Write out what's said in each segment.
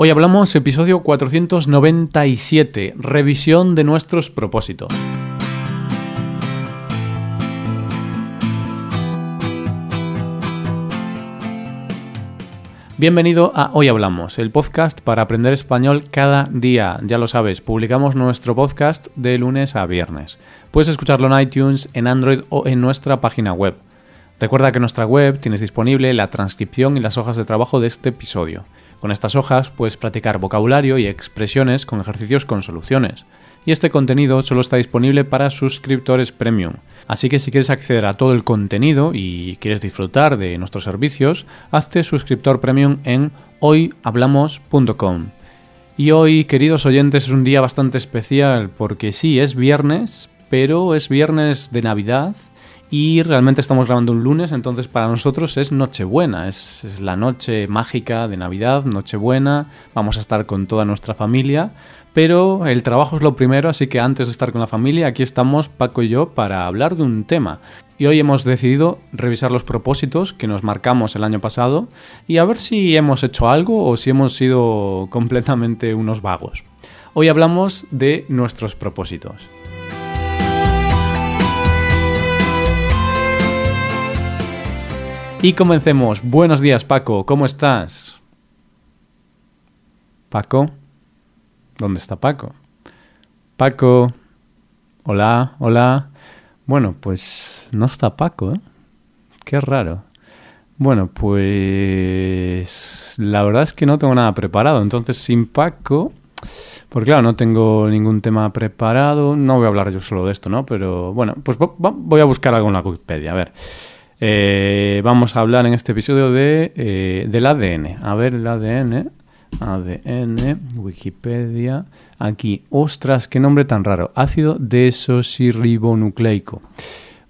Hoy hablamos episodio 497, revisión de nuestros propósitos. Bienvenido a Hoy Hablamos, el podcast para aprender español cada día. Ya lo sabes, publicamos nuestro podcast de lunes a viernes. Puedes escucharlo en iTunes, en Android o en nuestra página web. Recuerda que en nuestra web tienes disponible la transcripción y las hojas de trabajo de este episodio. Con estas hojas puedes practicar vocabulario y expresiones con ejercicios con soluciones. Y este contenido solo está disponible para suscriptores premium. Así que si quieres acceder a todo el contenido y quieres disfrutar de nuestros servicios, hazte suscriptor premium en hoyhablamos.com. Y hoy, queridos oyentes, es un día bastante especial porque sí, es viernes, pero es viernes de Navidad y realmente estamos grabando un lunes, entonces para nosotros es Nochebuena, es, es, la noche mágica de Navidad, Nochebuena, vamos a estar con toda nuestra familia, pero el trabajo es lo primero, así que antes de estar con la familia, aquí estamos Paco y yo para hablar de un tema. Y hoy hemos decidido revisar los propósitos que nos marcamos el año pasado y a ver si hemos hecho algo o si hemos sido completamente unos vagos. Hoy hablamos de nuestros propósitos. Y comencemos. Buenos días, Paco. ¿Cómo estás? Paco. ¿Dónde está Paco? Paco. Hola, hola. Bueno, pues no está Paco, ¿eh? Qué raro. Bueno, pues la verdad es que no tengo nada preparado. Entonces, sin Paco, porque claro, no tengo ningún tema preparado. No voy a hablar yo solo de esto, ¿no? Pero bueno, pues voy a buscar algo en la Wikipedia. A ver. Eh, vamos a hablar en este episodio de, eh, del ADN. A ver, el ADN. ADN, Wikipedia. Aquí, ostras, qué nombre tan raro. Ácido desoxirribonucleico.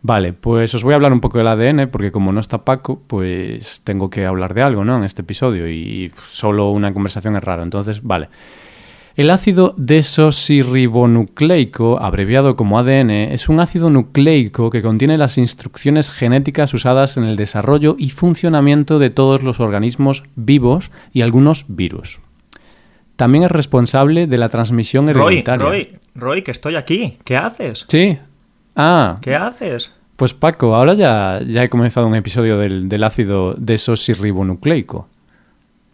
Vale, pues os voy a hablar un poco del ADN, porque como no está Paco, pues tengo que hablar de algo, ¿no? En este episodio, y solo una conversación es raro. Entonces, vale. El ácido desoxirribonucleico, abreviado como ADN, es un ácido nucleico que contiene las instrucciones genéticas usadas en el desarrollo y funcionamiento de todos los organismos vivos y algunos virus. También es responsable de la transmisión hereditaria. Roy, Roy, Roy, que estoy aquí. ¿Qué haces? Sí. Ah. ¿Qué haces? Pues Paco, ahora ya, ya he comenzado un episodio del, del ácido desoxirribonucleico.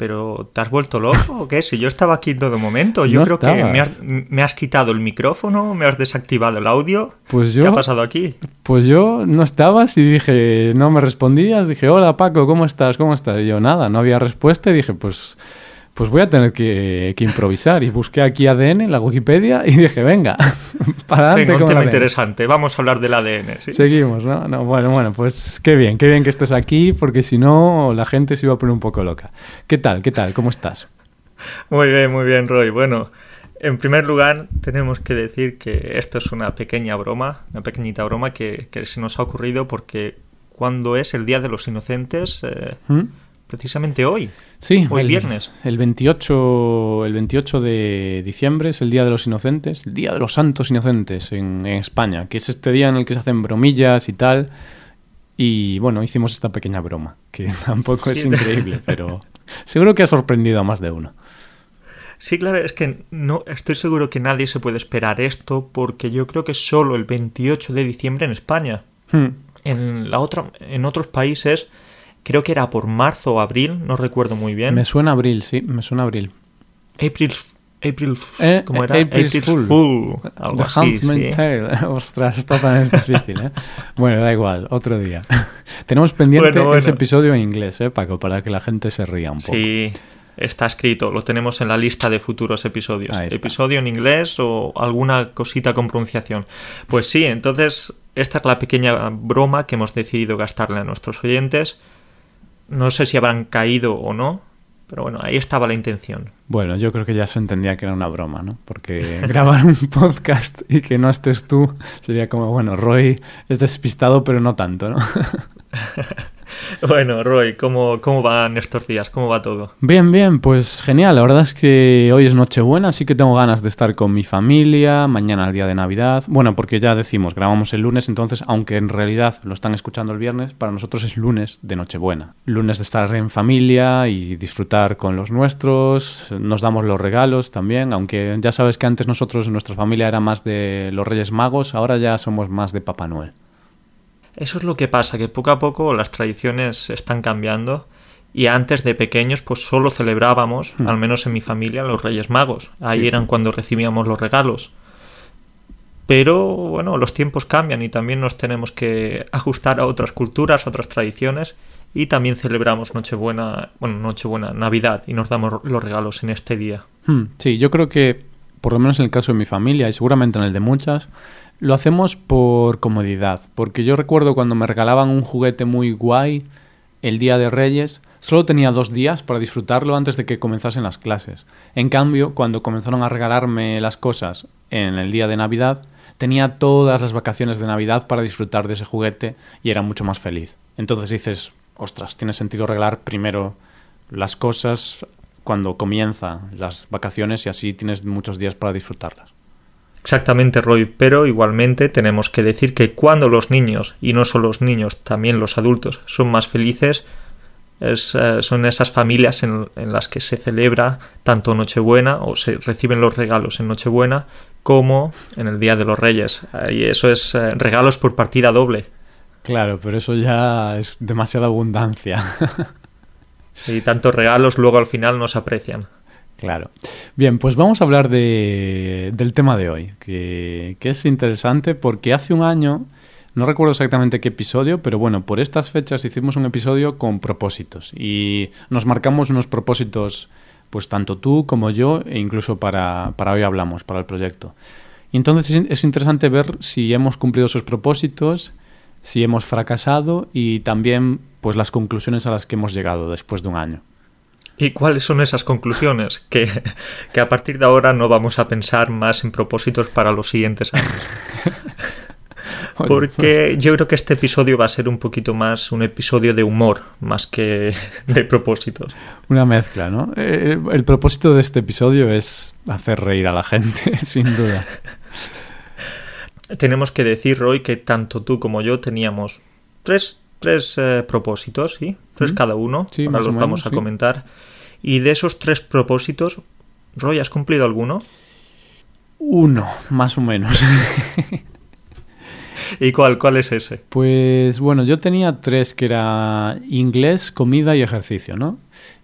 ¿Pero te has vuelto loco o qué? Si yo estaba aquí en todo momento. Yo No creo estabas. que me has, me has quitado el micrófono, me has desactivado el audio. Pues yo, ¿Qué ha pasado aquí? Pues yo no estabas y dije, no me respondías. Dije, hola Paco, ¿cómo estás? ¿Cómo estás? Y yo, nada, no había respuesta y dije, pues, pues voy a tener que, que improvisar. Y busqué aquí ADN en la Wikipedia y dije, venga, para adelante Venga, un tema ADN. interesante. Vamos a hablar del ADN. ¿sí? Seguimos, ¿no? ¿no? Bueno, bueno, pues qué bien, qué bien que estés aquí, porque si no, la gente se iba a poner un poco loca. ¿Qué tal? ¿Qué tal? ¿Cómo estás? Muy bien, muy bien, Roy. Bueno, en primer lugar, tenemos que decir que esto es una pequeña broma, una pequeñita broma que, que se nos ha ocurrido porque cuando es el Día de los Inocentes, eh, ¿Mm? Precisamente hoy. Sí, Hoy el, viernes. El 28, el 28 de diciembre es el Día de los Inocentes, el Día de los Santos Inocentes en, en España, que es este día en el que se hacen bromillas y tal. Y bueno, hicimos esta pequeña broma, que tampoco es increíble, pero seguro que ha sorprendido a más de uno. Sí, claro, es que no estoy seguro que nadie se puede esperar esto porque yo creo que solo el 28 de diciembre en España. Hmm. En la otra, en otros países, creo que era por marzo o abril, no recuerdo muy bien. Me suena abril, sí, me suena abril. April, April, Eh, ¿cómo era? April's April's Fool. algo The así, sí. Tale. Ostras, esto también es difícil, ¿eh? Bueno, da igual, otro día. Tenemos pendiente Bueno, bueno. ese episodio en inglés, ¿eh, Paco? Para que la gente se ría un poco. Sí, está escrito, lo tenemos en la lista de futuros episodios. Episodio en inglés o alguna cosita con pronunciación. Pues sí, entonces esta es la pequeña broma que hemos decidido gastarle a nuestros oyentes. No sé si habrán caído o no, pero bueno, ahí estaba la intención. Bueno, yo creo que ya se entendía que era una broma, ¿no? Porque grabar un podcast y que no estés tú sería como, bueno, Roy es despistado, pero no tanto, ¿no? Bueno, Roy, ¿cómo, ¿cómo van estos días? ¿Cómo va todo? Bien, bien, pues genial. La verdad es que hoy es Nochebuena, así que tengo ganas de estar con mi familia, mañana el día de Navidad. Bueno, porque ya decimos, grabamos el lunes, entonces, aunque en realidad lo están escuchando el viernes, para nosotros es lunes de Nochebuena. Lunes de estar en familia y disfrutar con los nuestros, nos damos los regalos también, aunque ya sabes que antes nosotros nuestra familia era más de los Reyes Magos, ahora ya somos más de Papá Noel. Eso es lo que pasa, que poco a poco las tradiciones están cambiando y antes de pequeños pues solo celebrábamos, Hmm. al menos en mi familia, los Reyes Magos. Ahí Sí. eran cuando recibíamos los regalos. Pero bueno, los tiempos cambian y también nos tenemos que ajustar a otras culturas, a otras tradiciones y también celebramos Nochebuena, bueno, Nochebuena, Navidad y nos damos los regalos en este día. Hmm, Sí, yo creo que, por lo menos en el caso de mi familia y seguramente en el de muchas, lo hacemos por comodidad. Porque yo recuerdo cuando me regalaban un juguete muy guay el día de Reyes, solo tenía dos días para disfrutarlo antes de que comenzasen las clases. En cambio, cuando comenzaron a regalarme las cosas en el día de Navidad, tenía todas las vacaciones de Navidad para disfrutar de ese juguete y era mucho más feliz. Entonces dices, ostras, tiene sentido regalar primero las cosas cuando comienzan las vacaciones y así tienes muchos días para disfrutarlas. Exactamente, Roy, pero igualmente tenemos que decir que cuando los niños, y no solo los niños, también los adultos, son más felices, es, eh, son esas familias en, en las que se celebra tanto Nochebuena o se reciben los regalos en Nochebuena como en el Día de los Reyes. Y eso es eh, regalos por partida doble. Claro, pero eso ya es demasiada abundancia. Y tantos regalos luego al final no se aprecian. Claro. Bien, pues vamos a hablar de, del tema de hoy, que, que es interesante porque hace un año, no recuerdo exactamente qué episodio, pero bueno, por estas fechas hicimos un episodio con propósitos y nos marcamos unos propósitos, pues tanto tú como yo, e incluso para, para hoy hablamos, para el proyecto. Y entonces es- es interesante ver si hemos cumplido esos propósitos, si hemos fracasado y también pues las conclusiones a las que hemos llegado después de un año. ¿Y cuáles son esas conclusiones? Que, que a partir de ahora no vamos a pensar más en propósitos para los siguientes años. Porque yo creo que este episodio va a ser un poquito más un episodio de humor, más que de propósitos. Una mezcla, ¿no? Eh, el propósito de este episodio es hacer reír a la gente, sin duda. Tenemos que decir, Roy, que tanto tú como yo teníamos tres, tres eh, propósitos, ¿sí? Tres Mm. cada uno. Sí, Ahora más o los menos, vamos a sí. comentar. Y de esos tres propósitos, Roy, ¿has cumplido alguno? Uno, más o menos. ¿Y cuál, cuál es ese? Pues bueno, yo tenía tres que era inglés, comida y ejercicio, ¿no?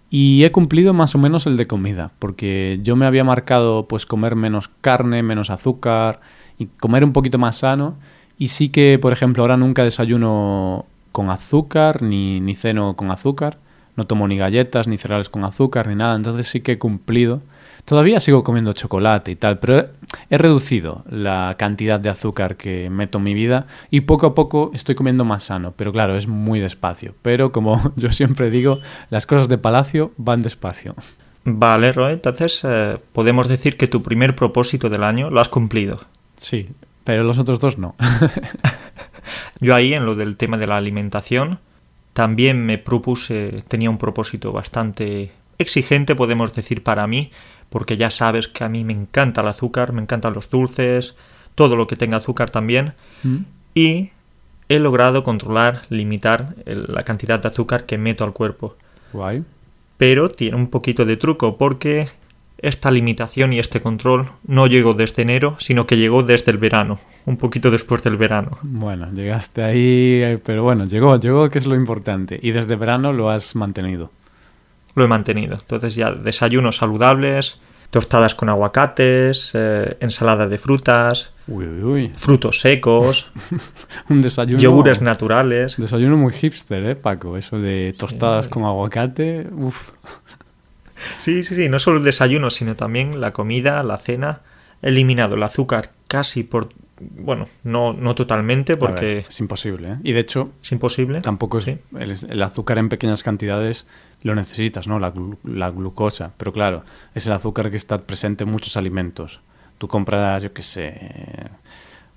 Y he cumplido más o menos el de comida, porque yo me había marcado pues comer menos carne, menos azúcar y comer un poquito más sano. Y sí que, por ejemplo, ahora nunca desayuno con azúcar ni, ni ceno con azúcar. No tomo ni galletas, ni cereales con azúcar, ni nada. Entonces sí que he cumplido. Todavía sigo comiendo chocolate y tal, pero he, reducido la cantidad de azúcar que meto en mi vida y poco a poco estoy comiendo más sano. Pero claro, es muy despacio. Pero como yo siempre digo, las cosas de palacio van despacio. Vale, Roy, entonces eh, podemos decir que tu primer propósito del año lo has cumplido. Sí, pero los otros dos no. Yo ahí, en lo del tema de la alimentación, también me propuse, tenía un propósito bastante exigente, podemos decir, para mí, porque ya sabes que a mí me encanta el azúcar, me encantan los dulces, todo lo que tenga azúcar también, ¿Mm? y he logrado controlar, limitar el- la cantidad de azúcar que meto al cuerpo. Guay. Pero tiene un poquito de truco, porque esta limitación y este control no llegó desde enero, sino que llegó desde el verano, un poquito después del verano. Bueno, llegaste ahí, eh, pero bueno, llegó, llegó, que es lo importante. Y desde verano lo has mantenido. lo he mantenido. Entonces ya desayunos saludables, tostadas con aguacates, eh, ensalada de frutas, Uy, uy, uy. frutos secos, Un desayuno. yogures naturales. Desayuno muy hipster, ¿eh, Paco? Eso de tostadas Sí. con aguacate. Uf. Sí, sí, sí, no solo el desayuno, sino también la comida, la cena. He eliminado el azúcar casi por... Bueno, no, no totalmente porque ver, es imposible, ¿eh? Y de hecho, es imposible. tampoco es. Sí. El, el azúcar en pequeñas cantidades lo necesitas, ¿no? La, la glucosa. Pero claro, es el azúcar que está presente en muchos alimentos. Tú compras, yo qué sé.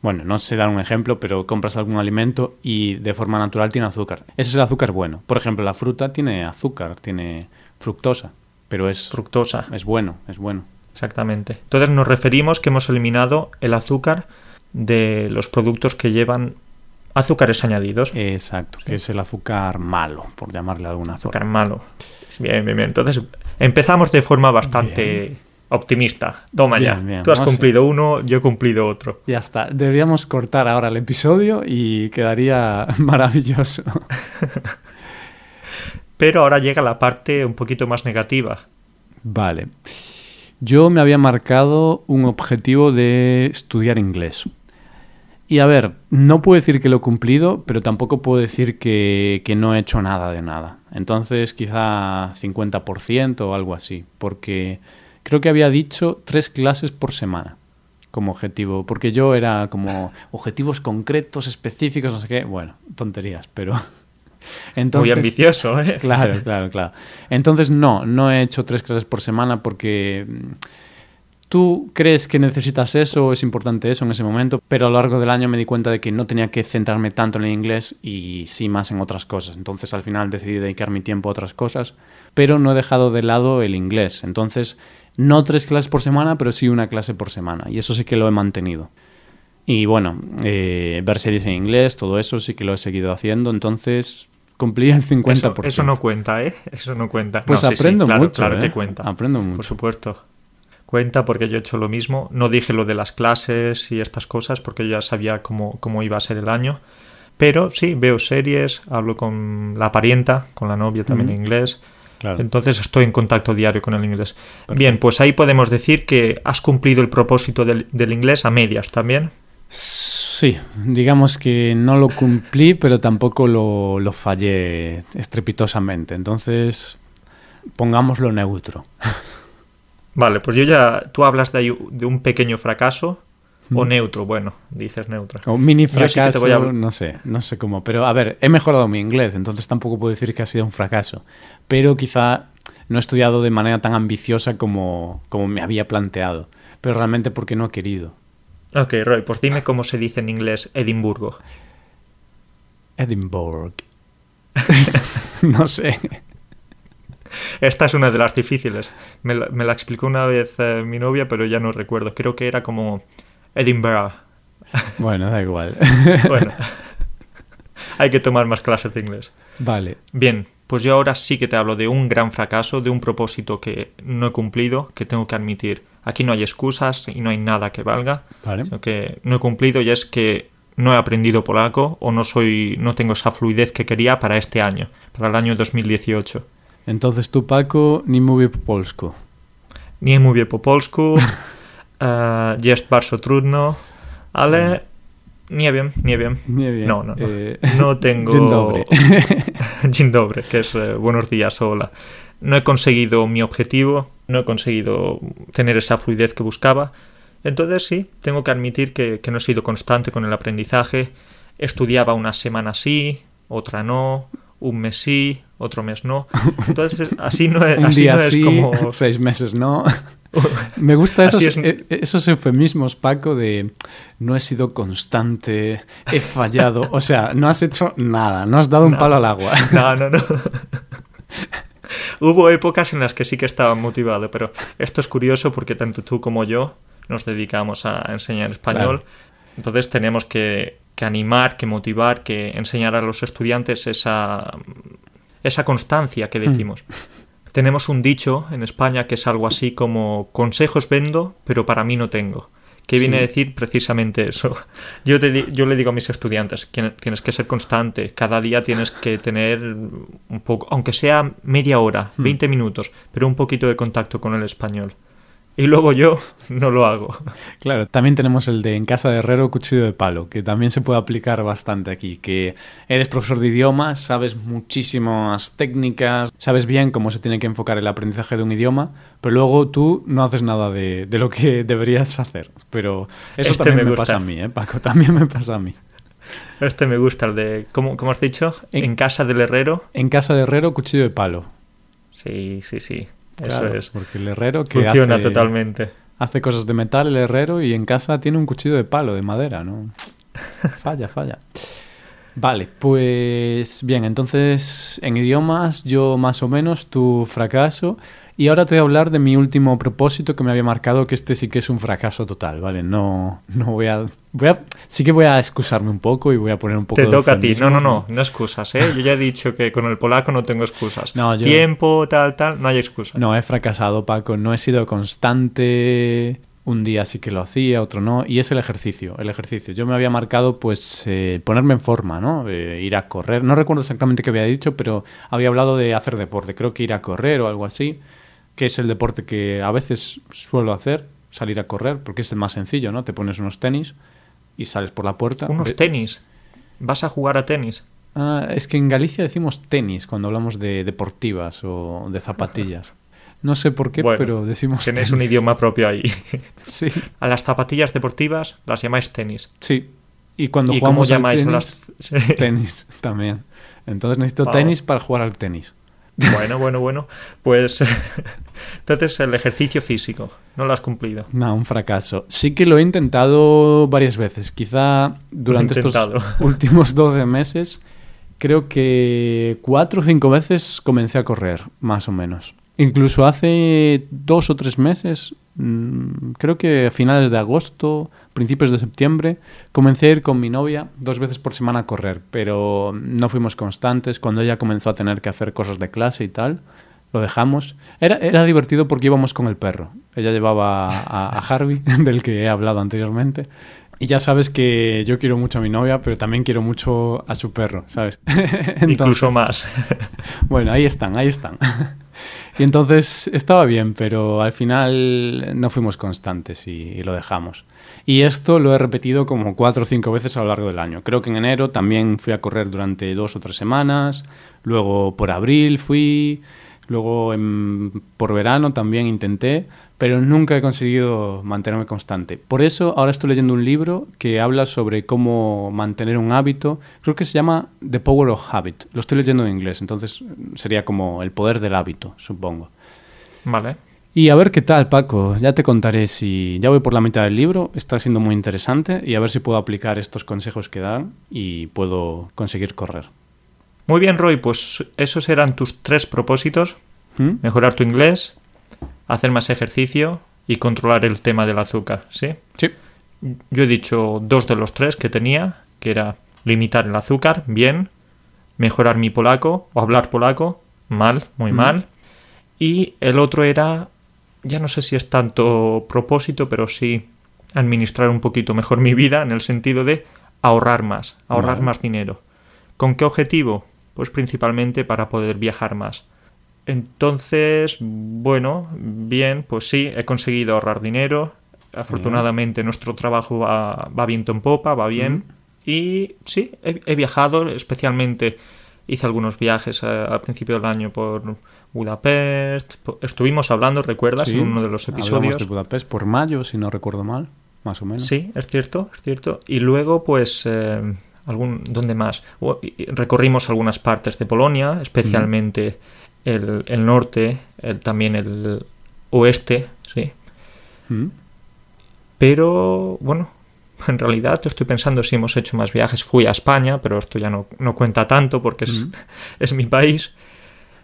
bueno, no sé dar un ejemplo, pero compras algún alimento y de forma natural tiene azúcar. Ese es el azúcar bueno. Por ejemplo, la fruta tiene azúcar, tiene fructosa, pero es Fructosa. es bueno, es bueno. Exactamente. Entonces nos referimos que hemos eliminado el azúcar de los productos que llevan azúcares añadidos. Exacto, que es el azúcar malo, por llamarle alguna azúcar forma. malo. Bien, bien, bien. Entonces empezamos de forma bastante optimista. Toma Bien, ya. bien. Tú has cumplido uno, yo he cumplido otro. Ya está. Deberíamos cortar ahora el episodio y quedaría maravilloso. Pero ahora llega la parte un poquito más negativa. Vale. Yo me había marcado un objetivo de estudiar inglés. Y a ver, no puedo decir que lo he cumplido, pero tampoco puedo decir que, que no he hecho nada de nada. Entonces quizá 50% o algo así, porque creo que había dicho tres clases por semana como objetivo, porque yo era como objetivos concretos, específicos, no sé qué, bueno, tonterías, pero... Muy ambicioso, ¿eh? Claro, claro, claro. Entonces no, no he hecho tres clases por semana porque mm, tú crees que necesitas eso, es importante eso en ese momento, pero a lo largo del año me di cuenta de que no tenía que centrarme tanto en el inglés y sí más en otras cosas. Entonces al final decidí dedicar mi tiempo a otras cosas, pero no he dejado de lado el inglés. Entonces no tres clases por semana, pero sí una clase por semana y eso sí que lo he mantenido. Y bueno, eh, ver series en inglés, todo eso sí que lo he seguido haciendo, entonces cumplí el 50%. Eso, eso no cuenta, ¿eh? Eso no cuenta. Pues No, sí, sí, aprendo claro, mucho, Claro ¿eh? que cuenta. Aprendo Por mucho. supuesto. Cuenta porque yo he hecho lo mismo. No dije lo de las clases y estas cosas porque yo ya sabía cómo, cómo iba a ser el año. Pero sí, veo series, hablo con la parienta, con la novia también en inglés. Claro. Entonces estoy en contacto diario con el inglés. Perfecto. Bien, pues ahí podemos decir que has cumplido el propósito del, del inglés a medias también. Sí, digamos que no lo cumplí, pero tampoco lo, lo fallé estrepitosamente. Entonces, pongámoslo neutro. Vale, pues yo ya. Tú hablas de, ahí de un pequeño fracaso o Mm. neutro. Bueno, dices neutro. O mini sí te fracaso, voy a habl- no sé, no sé cómo. Pero a ver, he mejorado mi inglés, entonces tampoco puedo decir que ha sido un fracaso. Pero quizá no he estudiado de manera tan ambiciosa como, como me había planteado. Pero realmente porque no he querido. Ok, Roy, pues dime cómo se dice en inglés Edimburgo. Edinburgh. no sé. Esta es una de las difíciles. Me la, me la explicó una vez eh, mi novia, pero ya no recuerdo. Creo que era como Edinburgh. Bueno, da igual. Bueno, hay que tomar más clases de inglés. vale. Bien, pues yo ahora sí que te hablo de un gran fracaso, de un propósito que no he cumplido, que tengo que admitir. Aquí no hay excusas y no hay nada que valga. Vale. sino que no he cumplido y es que no he aprendido polaco o no soy no tengo esa fluidez que quería para este año, para el año 2018. Entonces tú, Paco, nie mówię po polsku. Nie mówię po polsku, e, jest bardzo trudno, ale nie wiem, nie wiem. Nie wiem. No, no, no. Eh, No tengo... Dzień dobry. Dzień dobry, que es eh, buenos días, hola. No he conseguido mi objetivo, no he conseguido tener esa fluidez que buscaba. Entonces sí, tengo que admitir que, que no he sido constante con el aprendizaje. Estudiaba una semana sí, otra no, un mes sí, otro mes no. Entonces así no es, Un así día no es sí, como... seis meses no. Me gusta esos, es. eh, esos eufemismos, Paco, de no he sido constante, he fallado. O sea, no has hecho nada, no has dado un No. palo al agua. No, no, no. Hubo épocas en las que sí que estaba motivado, pero esto es curioso porque tanto tú como yo nos dedicamos a enseñar español. Claro. Entonces tenemos que, que animar, que motivar, que enseñar a los estudiantes esa, esa constancia que decimos. Tenemos un dicho en España que es algo así como consejos vendo, pero para mí no tengo. Que viene a Sí. decir precisamente eso. Yo, te yo le digo a mis estudiantes, tienes que ser constante, cada día tienes que tener un poco, aunque sea media hora, Hmm. 20 minutos, pero un poquito de contacto con el español. Y luego yo no lo hago. Claro, también tenemos el de en casa de herrero cuchillo de palo, que también se puede aplicar bastante aquí, que eres profesor de idiomas, sabes muchísimas técnicas, sabes bien cómo se tiene que enfocar el aprendizaje de un idioma, pero luego tú no haces nada de, de lo que deberías hacer. Pero eso Este también me me, pasa a mí, ¿eh, Paco? También me pasa a mí. Este me gusta, el de, ¿cómo, cómo has dicho? En- En casa del herrero. En casa de herrero cuchillo de palo. Sí, sí, sí. Claro, Eso es. Porque el herrero que Funciona hace- totalmente. Hace cosas de metal el herrero y en casa tiene un cuchillo de palo, de madera, ¿no? Falla, falla. Vale, pues bien, entonces en idiomas yo más o menos, tu fracaso. Y ahora te voy a hablar de mi último propósito que me había marcado, que este sí que es un fracaso total, ¿vale? No, no voy a, voy a... Sí que voy a excusarme un poco y voy a poner un poco Te de toca a ti. No, no, no, no excusas, ¿eh? Yo ya he dicho que con el polaco no tengo excusas. No, yo- Tiempo, tal, tal, no hay excusas. No, he fracasado, Paco. No he sido constante. Un día sí que lo hacía, otro no. Y es el ejercicio, el ejercicio. Yo me había marcado, pues, eh, ponerme en forma, ¿no? Eh, ir a correr. No recuerdo exactamente qué había dicho, pero había hablado de hacer deporte. Creo que ir a correr o algo así, que es el deporte que a veces suelo hacer, salir a correr, porque es el más sencillo, ¿no? Te pones unos tenis y sales por la puerta. Unos tenis. ¿Vas a jugar a tenis? Ah, es que en Galicia decimos tenis cuando hablamos de deportivas o de zapatillas. No sé por qué, Bueno, pero decimos tenis. un idioma propio ahí. Sí, a las zapatillas deportivas las llamáis tenis. sí. Y cuando ¿Y cómo jugamos al llamáis a tenis, las...? tenis también. Entonces necesito Wow. tenis para jugar al tenis. Bueno, bueno, bueno. Pues entonces el ejercicio físico, no lo has cumplido. No, un fracaso. Sí que lo he intentado varias veces. Quizá durante estos últimos 12 meses, creo que cuatro o cinco veces comencé a correr, más o menos. Incluso hace dos o tres meses, creo que a finales de agosto, principios de septiembre, comencé a ir con mi novia dos veces por semana a correr, pero no fuimos constantes. Cuando ella comenzó a tener que hacer cosas de clase y tal, lo dejamos. Era, era divertido porque íbamos con el perro. Ella llevaba a, a Harvey, del que he hablado anteriormente. Y ya sabes que yo quiero mucho a mi novia, pero también quiero mucho a su perro, ¿sabes? Entonces- Incluso más. bueno, ahí están, ahí están. Y entonces estaba bien, pero al final no fuimos constantes y, lo dejamos. Y esto lo he repetido como cuatro o cinco veces a lo largo del año. Creo que en enero también fui a correr durante dos o tres semanas, luego por abril fui, luego en- por verano también intenté, pero nunca he conseguido mantenerme constante. Por eso ahora estoy leyendo un libro que habla sobre cómo mantener un hábito. Creo que se llama The Power of Habit. Lo estoy leyendo en inglés, entonces sería como el poder del hábito, supongo. Vale. Y a ver qué tal, Paco. Ya te contaré si ya voy por la mitad del libro. Está siendo muy interesante y a ver si puedo aplicar estos consejos que dan y puedo conseguir correr. Muy bien, Roy, pues esos eran tus tres propósitos. ¿Mm? Mejorar tu inglés, hacer más ejercicio y controlar el tema del azúcar, ¿sí? Sí. Yo he dicho dos de los tres que tenía, que era limitar el azúcar, bien, mejorar mi polaco o hablar polaco, mal, muy Mm. mal. Y el otro era, ya no sé si es tanto propósito, pero sí administrar un poquito mejor mi vida en el sentido de ahorrar más, ahorrar Vale. más dinero. ¿Con qué objetivo? Pues principalmente para poder viajar más. Entonces, bueno, bien, pues sí, he conseguido ahorrar dinero. Afortunadamente nuestro trabajo va, va viento en popa, va bien. Y sí, he, he viajado, especialmente hice algunos viajes eh, al principio del año por Budapest. Estuvimos hablando, ¿recuerdas? Sí, En uno de los hablamos episodios. de Budapest por mayo, si no recuerdo mal, más o menos. Sí, es cierto, es cierto. Y luego, pues, eh, algún, ¿dónde más? Recorrimos algunas partes de Polonia, especialmente el, el norte, el- también el oeste, sí. ¿Mm? Pero, bueno, en realidad estoy pensando si hemos hecho más viajes. Fui a España, pero esto ya no, no cuenta tanto porque es mi país.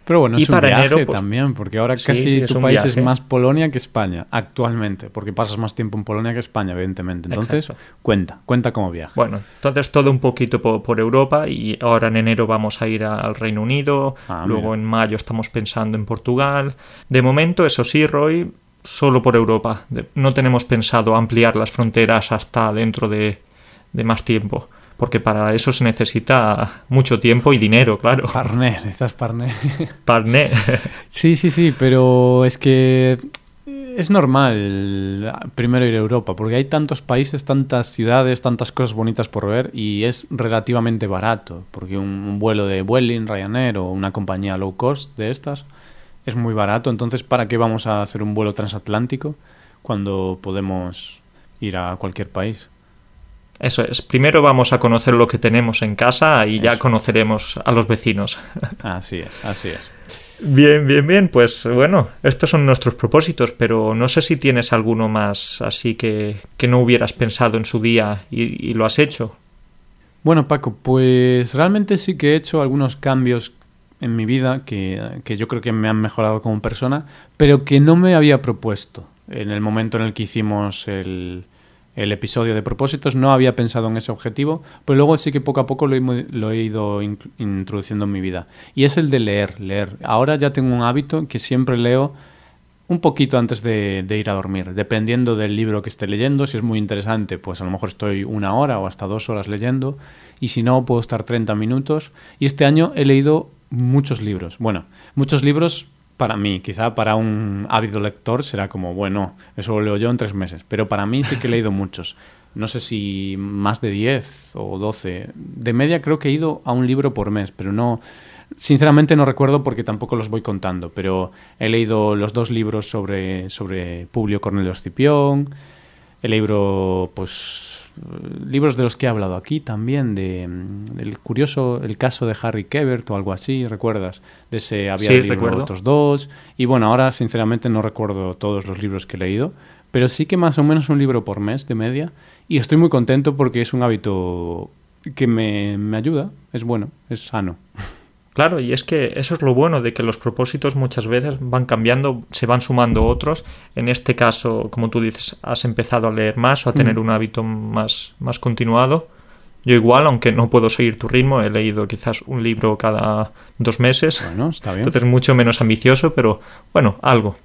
Pero bueno, Y es un para viaje enero, pues- también, porque ahora Sí, casi sí, tu país es más Polonia que España, actualmente, porque pasas más tiempo en Polonia que España, evidentemente. Entonces, Exacto. cuenta, cuenta como viaje. Bueno, entonces todo un poquito por, por Europa y ahora en enero vamos a ir a- al Reino Unido, Ah, luego mira. en mayo estamos pensando en Portugal. De momento, eso sí, Roy, solo por Europa. No tenemos pensado ampliar las fronteras hasta dentro de, de más tiempo, porque para eso se necesita mucho tiempo y dinero, claro. Parné, necesitas parné. Parné. Sí, sí, sí, pero es que es normal primero ir a Europa, porque hay tantos países, tantas ciudades, tantas cosas bonitas por ver y es relativamente barato, porque un, un vuelo de Vueling, Ryanair o una compañía low cost de estas es muy barato, entonces ¿para qué vamos a hacer un vuelo transatlántico cuando podemos ir a cualquier país? Eso es. Primero vamos a conocer lo que tenemos en casa y ya conoceremos a los vecinos. Así es, así es. Bien, bien, bien. Pues bueno, estos son nuestros propósitos, pero no sé si tienes alguno más así que, que no hubieras pensado en su día y, y lo has hecho. Bueno, Paco, pues realmente sí que he hecho algunos cambios en mi vida que, que, yo creo que me han mejorado como persona, pero que no me había propuesto en el momento en el que hicimos el, el episodio de propósitos. No había pensado en ese objetivo, pero luego sí que poco a poco lo he, lo he ido in, introduciendo en mi vida. Y es el de leer, leer. Ahora ya tengo un hábito que siempre leo un poquito antes de, de, ir a dormir, dependiendo del libro que esté leyendo. Si es muy interesante, pues a lo mejor estoy una hora o hasta dos horas leyendo, y si no, puedo estar 30 minutos. Y este año he leído muchos libros. Bueno, muchos libros para mí, quizá para un ávido lector será como, bueno, eso lo leo yo en tres meses, pero para mí sí que he leído muchos. No sé si más de 10 o 12. De media creo que he ido a un libro por mes, pero no... Sinceramente no recuerdo porque tampoco los voy contando, pero he leído los dos libros sobre, sobre Publio Cornelio Escipión, el libro, pues libros de los que he hablado aquí también, de el curioso, el caso de Harry Kebert o algo así, ¿recuerdas? De ese había sí, leído otros dos. Y bueno, ahora sinceramente no recuerdo todos los libros que he leído, pero sí que más o menos un libro por mes de media. Y estoy muy contento porque es un hábito que me, me ayuda, es bueno, es sano. Claro, y es que eso es lo bueno de que los propósitos muchas veces van cambiando, se van sumando otros. En este caso, como tú dices, has empezado a leer más o a tener mm. un hábito más, más continuado. Yo igual, aunque no puedo seguir tu ritmo, he leído quizás un libro cada dos meses. Bueno, está bien. Entonces mucho menos ambicioso, pero bueno, algo.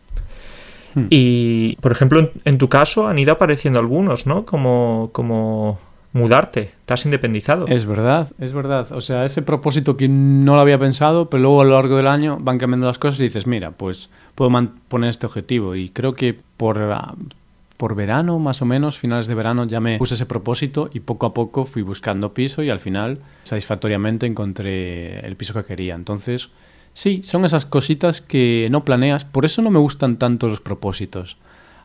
Hmm. Y, por ejemplo, en, en, tu caso han ido apareciendo algunos, ¿no? Como, como mudarte, te independizado. Es verdad, es verdad. O sea, ese propósito que no lo había pensado, pero luego a lo largo del año van cambiando las cosas y dices, mira, pues puedo poner este objetivo. Y creo que por, por verano, más o menos, finales de verano, ya me puse ese propósito y poco a poco fui buscando piso y al final, satisfactoriamente, encontré el piso que quería. Entonces, sí, son esas cositas que no planeas. Por eso no me gustan tanto los propósitos.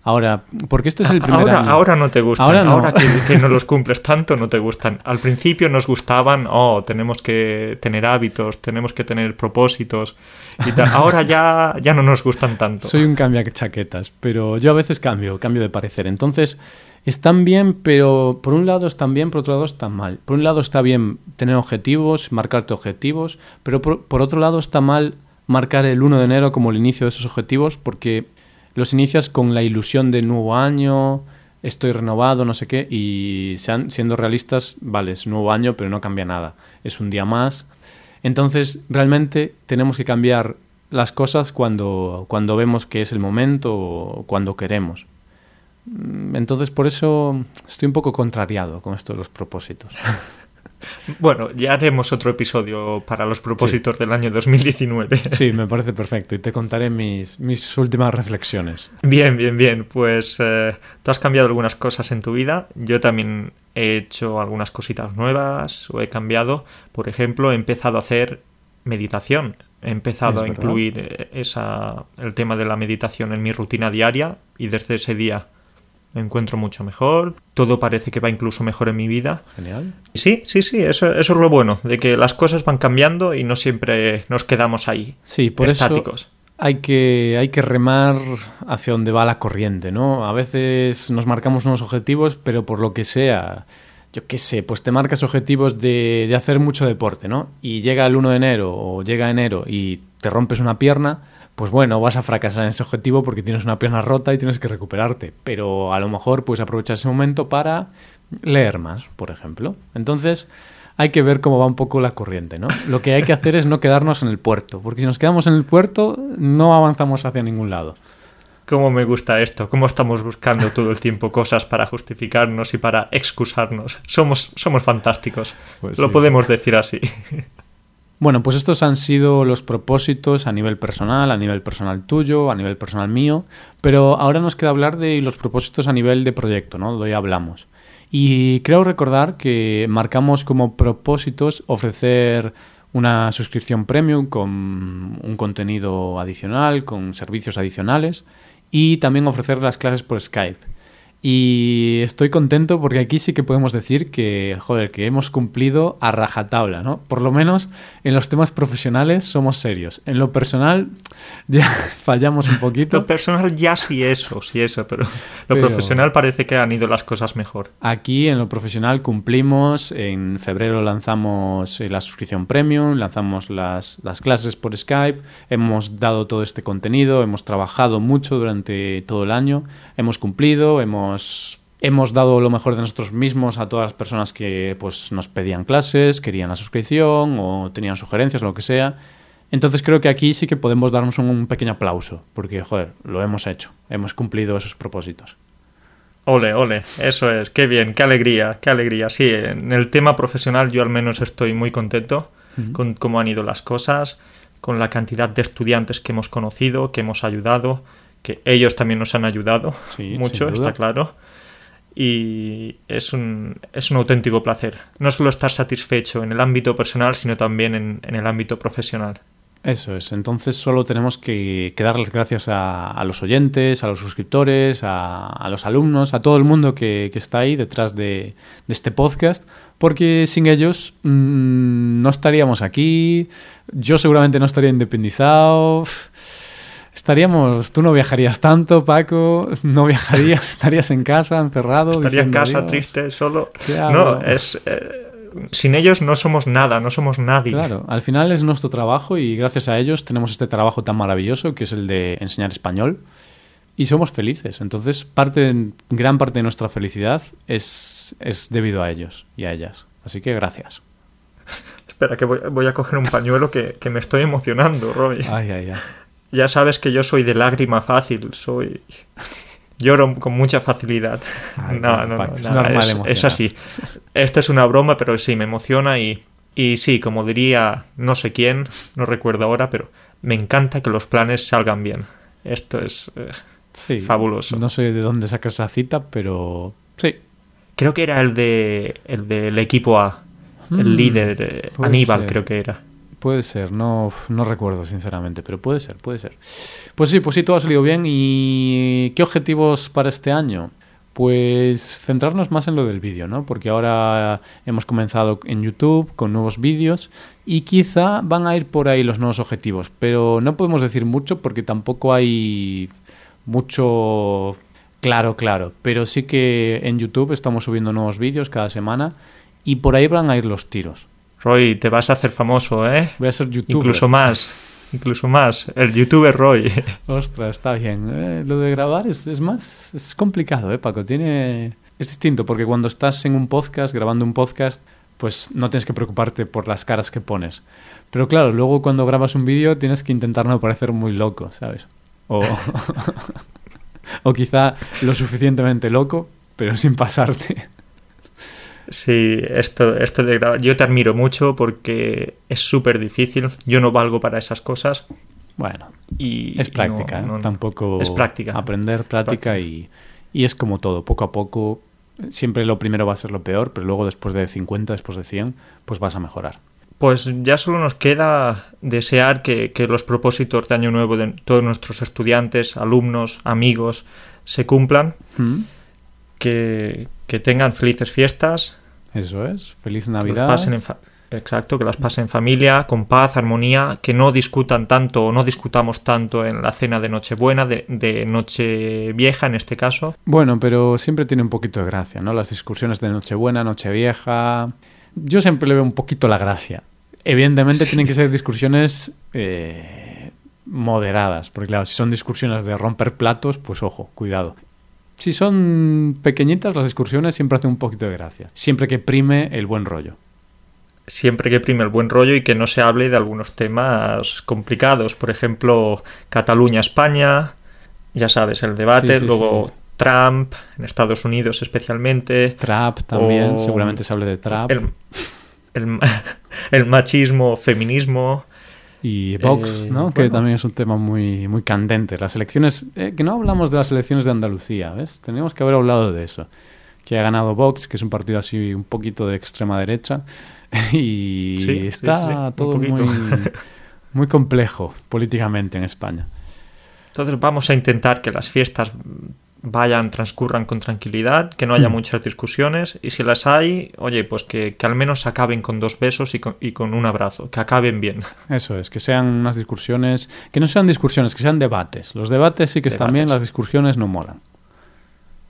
Ahora, porque este es el primer ahora, año. Ahora no te gustan. Ahora, no. ahora que, que, no los cumples tanto, no te gustan. Al principio nos gustaban, oh, tenemos que tener hábitos, tenemos que tener propósitos. Y tal. Ahora ya, ya no nos gustan tanto. Soy un cambia chaquetas, pero yo a veces cambio, cambio de parecer. Entonces, están bien, pero por un lado están bien, por otro lado están mal. Por un lado está bien tener objetivos, marcarte objetivos, pero por, por otro lado está mal marcar el 1 de enero como el inicio de esos objetivos porque los inicias con la ilusión de nuevo año, estoy renovado, no sé qué, y sean, siendo realistas, vale, es nuevo año, pero no cambia nada. Es un día más. Entonces, realmente tenemos que cambiar las cosas cuando, cuando vemos que es el momento o cuando queremos. Entonces, por eso estoy un poco contrariado con esto de los propósitos. Bueno, ya haremos otro episodio para los propósitos sí. del año 2019. Sí, me parece perfecto y te contaré mis, mis últimas reflexiones. Bien, bien, bien. Pues eh, tú has cambiado algunas cosas en tu vida. Yo también he hecho algunas cositas nuevas o he cambiado. Por ejemplo, he empezado a hacer meditación. He empezado Es a incluir esa, el tema de la meditación en mi rutina diaria y desde ese día me encuentro mucho mejor, todo parece que va incluso mejor en mi vida. Genial. Sí, sí, sí, eso, eso es lo bueno, de que las cosas van cambiando y no siempre nos quedamos ahí, Sí, por estáticos. eso hay que, hay que remar hacia donde va la corriente, ¿no? A veces nos marcamos unos objetivos, pero por lo que sea, yo qué sé, pues te marcas objetivos de, de hacer mucho deporte, ¿no? Y llega el 1 de enero o llega enero y te rompes una pierna, pues bueno, vas a fracasar en ese objetivo porque tienes una pierna rota y tienes que recuperarte. Pero a lo mejor puedes aprovechar ese momento para leer más, por ejemplo. Entonces, hay que ver cómo va un poco la corriente, ¿no? Lo que hay que hacer es no quedarnos en el puerto, porque si nos quedamos en el puerto no avanzamos hacia ningún lado. Cómo me gusta esto, cómo estamos buscando todo el tiempo cosas para justificarnos y para excusarnos. Somos, somos fantásticos, Pues lo sí. podemos decir así. Bueno, pues estos han sido los propósitos a nivel personal, a nivel personal tuyo, a nivel personal mío, pero ahora nos queda hablar de los propósitos a nivel de proyecto, ¿no? De hoy hablamos. Y creo recordar que marcamos como propósitos ofrecer una suscripción premium con un contenido adicional, con servicios adicionales y también ofrecer las clases por Skype. Y estoy contento porque aquí sí que podemos decir que, joder, que hemos cumplido a rajatabla, ¿no? Por lo menos en los temas profesionales somos serios. En lo personal ya fallamos un poquito. Lo personal ya sí eso, sí eso, pero lo profesional parece que han ido las cosas mejor. Aquí en lo profesional cumplimos, en febrero lanzamos eh, la suscripción premium, lanzamos las, las clases por Skype, hemos dado todo este contenido, hemos trabajado mucho durante todo el año, hemos cumplido, hemos hemos, dado lo mejor de nosotros mismos a todas las personas que pues, nos pedían clases, querían la suscripción o tenían sugerencias, lo que sea. Entonces creo que aquí sí que podemos darnos un, pequeño aplauso, porque, joder, lo hemos hecho, hemos cumplido esos propósitos. Ole, ole, eso es, qué bien, qué alegría, qué alegría. Sí, en el tema profesional yo al menos estoy muy contento con cómo han ido las cosas, con la cantidad de estudiantes que hemos conocido, que hemos ayudado, que ellos también nos han ayudado mucho, está claro. Y es un, es un auténtico placer. No solo estar satisfecho en el ámbito personal, sino también en, el ámbito profesional. Eso es. Entonces solo tenemos que, darles gracias a, los oyentes, a los suscriptores, a, los alumnos, a todo el mundo que, está ahí detrás de, este podcast, porque sin ellos mm, no estaríamos aquí, yo seguramente no estaría independizado estaríamos, tú no viajarías tanto, Paco, no viajarías, estarías en casa, encerrado. Estaría en casa, triste, solo. No, es... Eh, sin ellos no somos nada, no somos nadie. Claro, al final es nuestro trabajo y gracias a ellos tenemos este trabajo tan maravilloso que es el de enseñar español y somos felices. Entonces, parte, gran parte de nuestra felicidad es, es debido a ellos y a ellas. Así que gracias. Espera, que voy, voy, a coger un pañuelo que, que me estoy emocionando, Roy. Ay, ay, ay. Ya sabes que yo soy de lágrima fácil, soy... Lloro con mucha facilidad. no, no, no, es, así. Esta es una broma, pero sí, me emociona y, y sí, como diría no sé quién, no recuerdo ahora, pero me encanta que los planes salgan bien. Esto es eh, fabuloso. No sé de dónde sacas esa cita, pero sí. Creo que era el de el del equipo A, el mm, líder, eh, Aníbal creo que era. Puede ser, no, no recuerdo sinceramente, pero puede ser, puede ser. Pues sí, pues sí, todo ha salido bien. ¿Y qué objetivos para este año? Pues centrarnos más en lo del vídeo, ¿no? Porque ahora hemos comenzado en YouTube con nuevos vídeos y quizá van a ir por ahí los nuevos objetivos, pero no podemos decir mucho porque tampoco hay mucho claro, claro. Pero sí que en YouTube estamos subiendo nuevos vídeos cada semana y por ahí van a ir los tiros. Roy, te vas a hacer famoso, ¿eh? Voy a ser youtuber. Incluso más. Incluso más. El youtuber Roy. Ostras, está bien. Eh, lo de grabar es, es, más... Es complicado, ¿eh, Paco? Tiene... Es distinto porque cuando estás en un podcast, grabando un podcast, pues no tienes que preocuparte por las caras que pones. Pero claro, luego cuando grabas un vídeo tienes que intentar no parecer muy loco, ¿sabes? O, o quizá lo suficientemente loco, pero sin pasarte. Sí, esto, esto de grabar. Yo te admiro mucho porque es súper difícil. Yo no valgo para esas cosas. Bueno, y, es práctica, ¿eh? tampoco. Es práctica. Aprender, práctica, Y, y, es como todo, poco a poco. Siempre lo primero va a ser lo peor, pero luego después de 50, después de 100, pues vas a mejorar. Pues ya solo nos queda desear que, que los propósitos de Año Nuevo de todos nuestros estudiantes, alumnos, amigos se cumplan. ¿Mm? Que, que tengan felices fiestas. Eso es, feliz Navidad. Exacto, que las pasen en familia, con paz, armonía, que no discutan tanto o no discutamos tanto en la cena de Nochebuena, de, de Nochevieja en este caso. Bueno, pero siempre tiene un poquito de gracia, ¿no? Las discusiones de Nochebuena, Nochevieja. Yo siempre le veo un poquito la gracia. Evidentemente tienen que ser discusiones eh, moderadas, porque claro, si son discusiones de romper platos, pues ojo, cuidado si son pequeñitas las excursiones siempre hace un poquito de gracia. Siempre que prime el buen rollo. Siempre que prime el buen rollo y que no se hable de algunos temas complicados. Por ejemplo, Cataluña-España, ya sabes, el debate, luego Trump, en Estados Unidos especialmente. Trap también, seguramente se hable de Trap. el machismo, feminismo. Y Vox, eh, ¿no? Que también es un tema muy, muy candente. Las elecciones, eh, que no hablamos de las elecciones de Andalucía, ¿ves? Tenemos que haber hablado de eso. Que ha ganado Vox, que es un partido así un poquito de extrema derecha. Y está todo muy, muy complejo políticamente en España. Entonces vamos a intentar que las fiestas vayan, transcurran con tranquilidad, que no haya Mm. muchas discusiones y si las hay, oye, pues que, que al menos acaben con dos besos y con, y con un abrazo, que acaben bien. Eso es, que sean unas discusiones, que no sean discusiones, que sean debates. Los debates sí que están bien, Debates. las discusiones no molan.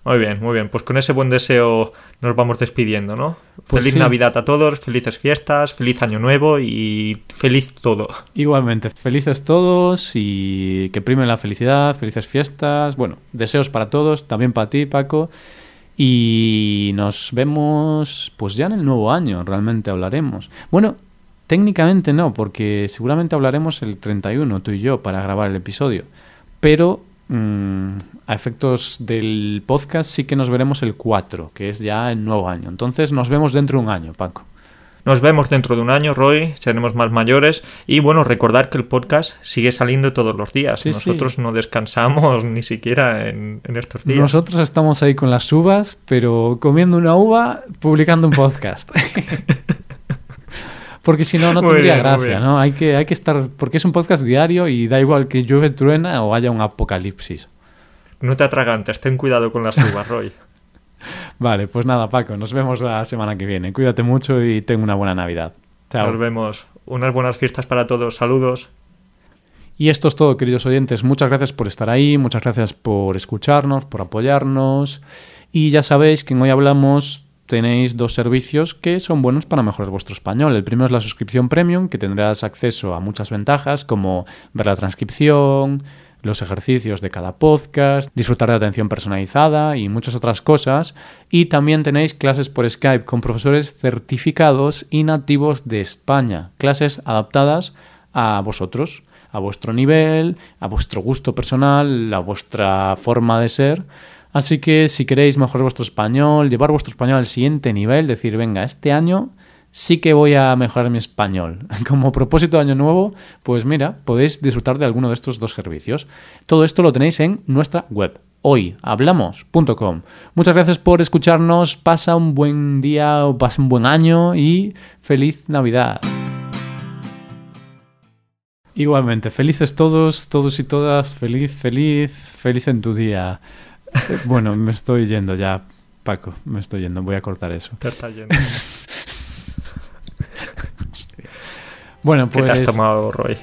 Muy bien, muy bien. Pues con ese buen deseo nos vamos despidiendo, ¿no? Pues feliz sí. Navidad a todos, felices fiestas, feliz Año Nuevo y feliz todo. Igualmente, felices todos y que prime la felicidad, felices fiestas, bueno, deseos para todos, también para ti, Paco. Y nos vemos pues ya en el nuevo año, realmente hablaremos. Bueno, técnicamente no, porque seguramente hablaremos el 31, tú y yo, para grabar el episodio. Pero mm, a efectos del podcast sí que nos veremos el 4, que es ya el nuevo año. Entonces nos vemos dentro de un año, Paco. Nos vemos dentro de un año, Roy, seremos más mayores y bueno, recordar que el podcast sigue saliendo todos los días. Sí, sí. Nosotros no descansamos ni siquiera en, en estos días. Nosotros estamos ahí con las uvas, pero comiendo una uva, publicando un podcast. porque si no, no tendría bien, gracia. ¿no? Hay que, hay que estar. Porque es un podcast diario y da igual que llueve, truena o haya un apocalipsis. No te atragantes, ten cuidado con las uvas, Roy. Vale, pues nada, Paco, nos vemos la semana que viene. Cuídate mucho y ten una buena Navidad. Chao. Nos vemos. Unas buenas fiestas para todos. Saludos. Y esto es todo, queridos oyentes. Muchas gracias por estar ahí, muchas gracias por escucharnos, por apoyarnos. Y ya sabéis que en Hoy Hablamos tenéis dos servicios que son buenos para mejorar vuestro español. El primero es la suscripción premium, que tendrás acceso a muchas ventajas como ver la transcripción, los ejercicios de cada podcast, disfrutar de atención personalizada y muchas otras cosas. Y también tenéis clases por Skype con profesores certificados y nativos de España. Clases adaptadas a vosotros, a vuestro nivel, a vuestro gusto personal, a vuestra forma de ser. Así que si queréis mejorar vuestro español, llevar vuestro español al siguiente nivel, decir, venga, este año sí que voy a mejorar mi español. Como propósito de año nuevo, pues mira, podéis disfrutar de alguno de estos dos servicios. Todo esto lo tenéis en nuestra web hoyhablamos.com. Muchas gracias por escucharnos, pasa un buen día o pasa un buen año y feliz Navidad. Igualmente, felices todos, todos y todas, feliz, feliz, feliz en tu día. Bueno, me estoy yendo ya, Paco, me estoy yendo, voy a cortar eso. Te está yendo. Bueno, ¿Qué pues... te has tomado, Roy?